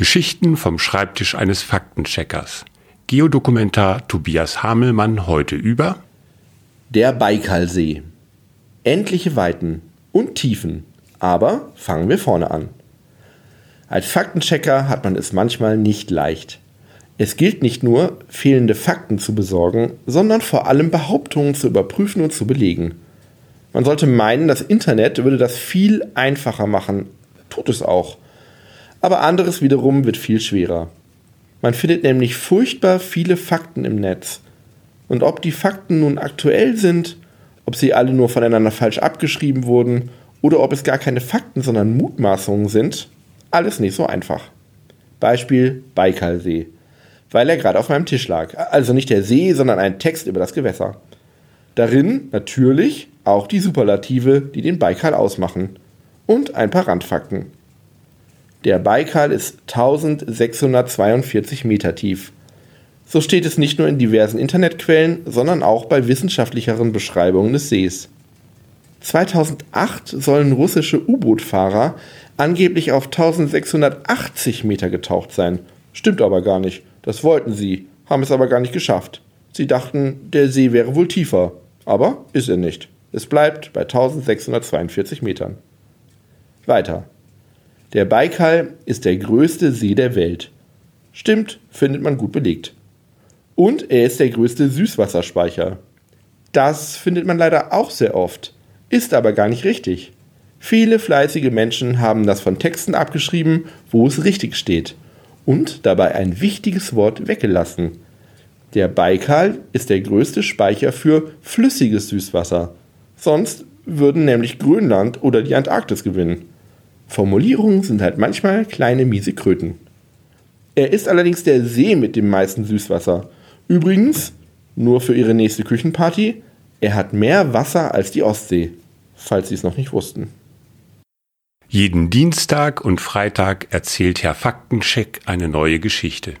Geschichten vom Schreibtisch eines Faktencheckers. Geodokumentar Tobias Hamelmann heute über Der Baikalsee. Endliche Weiten und Tiefen. Aber fangen wir vorne an. Als Faktenchecker hat man es manchmal nicht leicht. Es gilt nicht nur, fehlende Fakten zu besorgen, sondern vor allem Behauptungen zu überprüfen und zu belegen. Man sollte meinen, das Internet würde das viel einfacher machen, tut es auch. Aber anderes wiederum wird viel schwerer. Man findet nämlich furchtbar viele Fakten im Netz. Und ob die Fakten nun aktuell sind, ob sie alle nur voneinander falsch abgeschrieben wurden oder ob es gar keine Fakten, sondern Mutmaßungen sind, alles nicht so einfach. Beispiel Baikalsee. Weil er gerade auf meinem Tisch lag. Also nicht der See, sondern ein Text über das Gewässer. Darin natürlich auch die Superlative, die den Baikal ausmachen. Und ein paar Randfakten. Der Baikal ist 1642 Meter tief. So steht es nicht nur in diversen Internetquellen, sondern auch bei wissenschaftlicheren Beschreibungen des Sees. 2008 sollen russische U-Boot-Fahrer angeblich auf 1680 Meter getaucht sein. Stimmt aber gar nicht. Das wollten sie, haben es aber gar nicht geschafft. Sie dachten, der See wäre wohl tiefer. Aber ist er nicht. Es bleibt bei 1642 Metern. Weiter. Der Baikal ist der größte See der Welt. Stimmt, findet man gut belegt. Und er ist der größte Süßwasserspeicher. Das findet man leider auch sehr oft, ist aber gar nicht richtig. Viele fleißige Menschen haben das von Texten abgeschrieben, wo es richtig steht, und dabei ein wichtiges Wort weggelassen. Der Baikal ist der größte Speicher für flüssiges Süßwasser. Sonst würden nämlich Grönland oder die Antarktis gewinnen. Formulierungen sind halt manchmal kleine miese Kröten. Er ist allerdings der See mit dem meisten Süßwasser. Übrigens, nur für Ihre nächste Küchenparty, er hat mehr Wasser als die Ostsee, falls Sie es noch nicht wussten. Jeden Dienstag und Freitag erzählt Herr Faktencheck eine neue Geschichte.